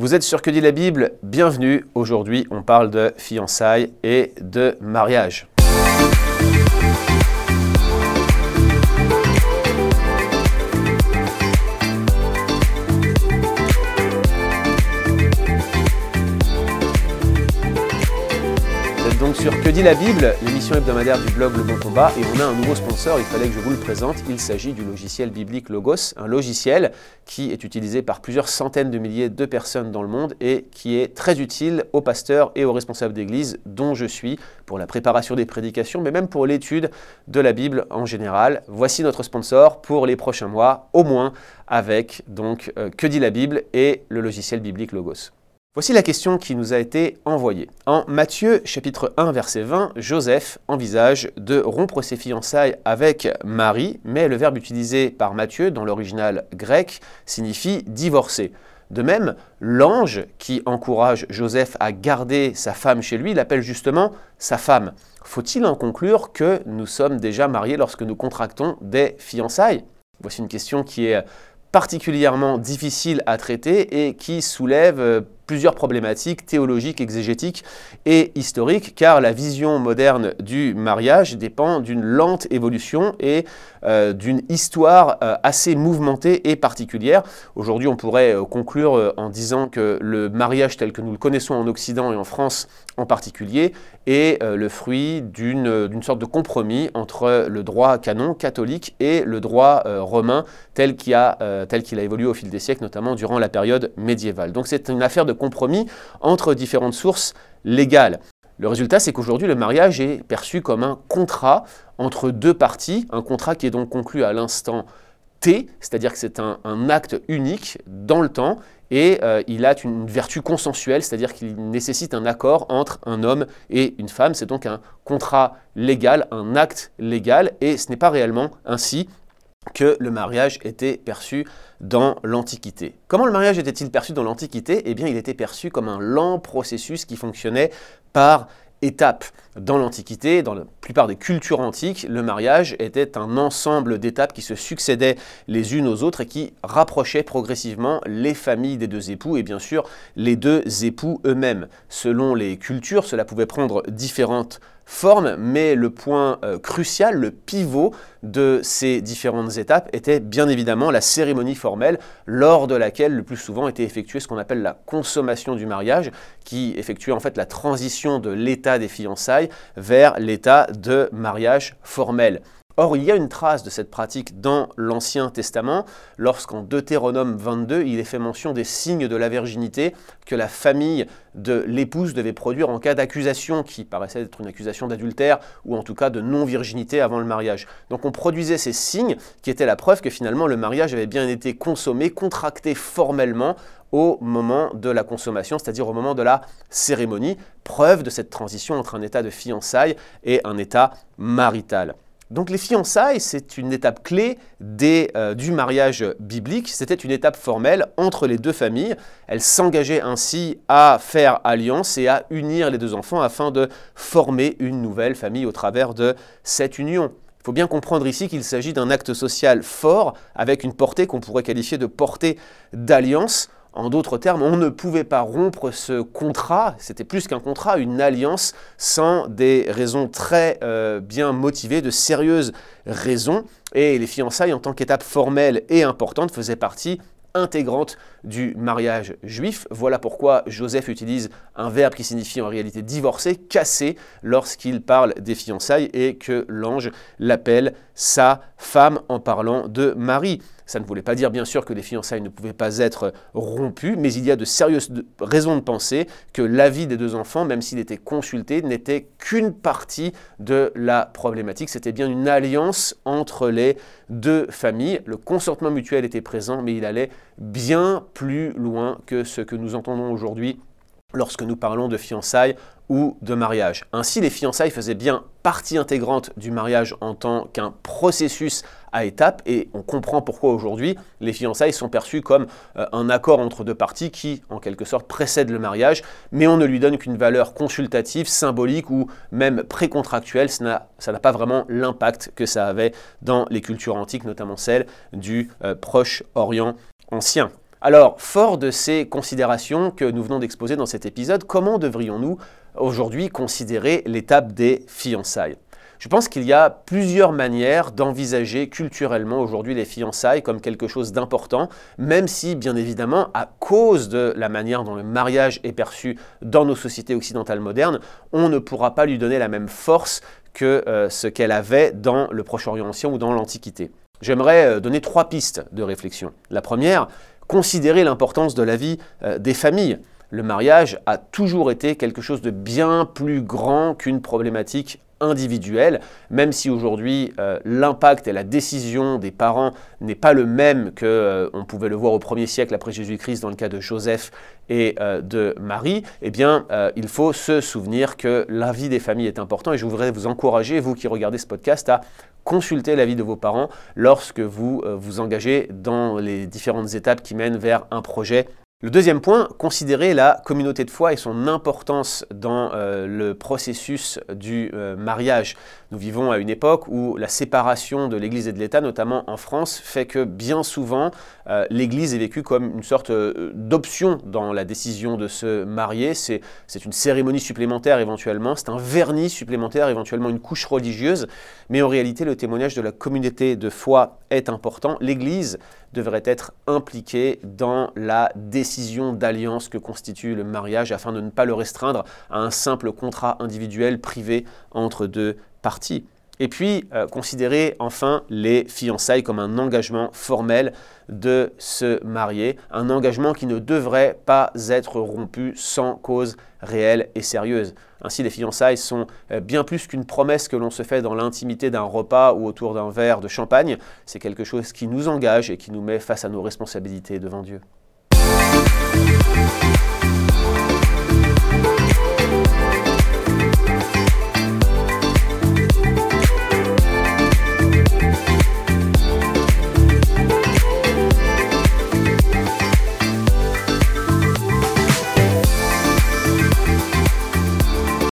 Vous êtes sur Que dit la Bible? Bienvenue. Aujourd'hui, on parle de fiançailles et de mariage. Sur Que dit la Bible, l'émission hebdomadaire du blog Le Bon Combat, et on a un nouveau sponsor, il fallait que je vous le présente, il s'agit du logiciel biblique Logos, un logiciel qui est utilisé par plusieurs centaines de milliers de personnes dans le monde et qui est très utile aux pasteurs et aux responsables d'église dont je suis pour la préparation des prédications, mais même pour l'étude de la Bible en général. Voici notre sponsor pour les prochains mois, au moins avec donc euh, Que dit la Bible et le logiciel biblique Logos. Voici la question qui nous a été envoyée. En Matthieu chapitre 1 verset 20, Joseph envisage de rompre ses fiançailles avec Marie, mais le verbe utilisé par Matthieu dans l'original grec signifie divorcer. De même, l'ange qui encourage Joseph à garder sa femme chez lui l'appelle justement sa femme. Faut-il en conclure que nous sommes déjà mariés lorsque nous contractons des fiançailles? Voici une question qui est particulièrement difficile à traiter et qui soulève euh, plusieurs problématiques théologiques, exégétiques et historiques, car la vision moderne du mariage dépend d'une lente évolution et euh, d'une histoire euh, assez mouvementée et particulière. Aujourd'hui, on pourrait euh, conclure en disant que le mariage tel que nous le connaissons en Occident et en France en particulier est le fruit d'une sorte de compromis entre le droit canon catholique et le droit romain tel qu'il a, qu'il a évolué au fil des siècles, notamment durant la période médiévale. Donc c'est une affaire de compromis entre différentes sources légales. Le résultat, c'est qu'aujourd'hui, le mariage est perçu comme un contrat entre deux parties, un contrat qui est donc conclu à l'instant T, c'est-à-dire que c'est un, acte unique dans le temps, et euh, il a une vertu consensuelle, c'est-à-dire qu'il nécessite un accord entre un homme et une femme. C'est donc un contrat légal, un acte légal, et ce n'est pas réellement ainsi que le mariage était perçu dans l'Antiquité. Comment le mariage était-il perçu dans l'Antiquité? Eh bien, il était perçu comme un lent processus qui fonctionnait par étapes. Dans l'Antiquité, dans la plupart des cultures antiques, le mariage était un ensemble d'étapes qui se succédaient les unes aux autres et qui rapprochaient progressivement les familles des deux époux et bien sûr les deux époux eux-mêmes. Selon les cultures, cela pouvait prendre différentes mais le point euh, crucial, le pivot de ces différentes étapes était bien évidemment la cérémonie formelle, lors de laquelle le plus souvent était effectuée ce qu'on appelle la consommation du mariage, qui effectuait en fait la transition de l'état des fiançailles vers l'état de mariage formel. Or, il y a une trace de cette pratique dans l'Ancien Testament, lorsqu'en Deutéronome 22, il est fait mention des signes de la virginité que la famille de l'épouse devait produire en cas d'accusation qui paraissait être une accusation d'adultère ou en tout cas de non-virginité avant le mariage. Donc on produisait ces signes qui étaient la preuve que finalement le mariage avait bien été consommé, contracté formellement au moment de la consommation, c'est-à-dire au moment de la cérémonie, preuve de cette transition entre un état de fiançailles et un état marital. Donc les fiançailles, c'est une étape clé euh, du mariage biblique. C'était une étape formelle entre les deux familles. Elles s'engageaient ainsi à faire alliance et à unir les deux enfants afin de former une nouvelle famille au travers de cette union. Il faut bien comprendre ici qu'il s'agit d'un acte social fort avec une portée qu'on pourrait qualifier de portée d'alliance en d'autres termes, on ne pouvait pas rompre ce contrat, c'était plus qu'un contrat, une alliance, sans des raisons très euh, bien motivées, de sérieuses raisons. Et les fiançailles, en tant qu'étape formelle et importante, faisaient partie intégrante du mariage juif. Voilà pourquoi Joseph utilise un verbe qui signifie en réalité divorcer, casser, lorsqu'il parle des fiançailles et que l'ange l'appelle sa femme en parlant de Marie. Ça ne voulait pas dire bien sûr que les fiançailles ne pouvaient pas être rompues, mais il y a de sérieuses raisons de penser que l'avis des deux enfants, même s'il était consulté, n'était qu'une partie de la problématique. C'était bien une alliance entre les deux familles. Le consentement mutuel était présent, mais il allait bien plus loin que ce que nous entendons aujourd'hui lorsque nous parlons de fiançailles ou de mariage. Ainsi, les fiançailles faisaient bien partie intégrante du mariage en tant qu'un processus à étapes et on comprend pourquoi aujourd'hui les fiançailles sont perçues comme euh, un accord entre deux parties qui, en quelque sorte, précède le mariage, mais on ne lui donne qu'une valeur consultative, symbolique ou même précontractuelle. Ça n'a pas vraiment l'impact que ça avait dans les cultures antiques, notamment celle du euh, Proche-Orient ancien. Alors, fort de ces considérations que nous venons d'exposer dans cet épisode, comment devrions-nous aujourd'hui considérer l'étape des fiançailles? Je pense qu'il y a plusieurs manières d'envisager culturellement aujourd'hui les fiançailles comme quelque chose d'important, même si bien évidemment, à cause de la manière dont le mariage est perçu dans nos sociétés occidentales modernes, on ne pourra pas lui donner la même force que euh, ce qu'elle avait dans le Proche-Orient ancien ou dans l'Antiquité. J'aimerais euh, donner trois pistes de réflexion. La première, considérer l'importance de la vie euh, des familles. Le mariage a toujours été quelque chose de bien plus grand qu'une problématique individuelle, même si aujourd'hui euh, l'impact et la décision des parents n'est pas le même que euh, on pouvait le voir au premier siècle après Jésus-Christ dans le cas de Joseph et euh, de Marie, eh bien il faut se souvenir que la vie des familles est important et je voudrais vous encourager, vous qui regardez ce podcast, à consulter l'avis de vos parents lorsque vous vous engagez dans les différentes étapes qui mènent vers un projet le deuxième point, considérer la communauté de foi et son importance dans euh, le processus du euh, mariage. Nous vivons à une époque où la séparation de l'Église et de l'État, notamment en France, fait que bien souvent euh, l'Église est vécue comme une sorte d'option dans la décision de se marier. C'est une cérémonie supplémentaire éventuellement, c'est un vernis supplémentaire, éventuellement une couche religieuse, mais en réalité le témoignage de la communauté de foi est important. L'Église devrait être impliquée dans la décision d'alliance que constitue le mariage afin de ne pas le restreindre à un simple contrat individuel privé entre deux parties. Et puis, euh, considérer enfin les fiançailles comme un engagement formel de se marier, un engagement qui ne devrait pas être rompu sans cause réelle et sérieuse. Ainsi, les fiançailles sont euh, bien plus qu'une promesse que l'on se fait dans l'intimité d'un repas ou autour d'un verre de champagne. C'est quelque chose qui nous engage et qui nous met face à nos responsabilités devant Dieu.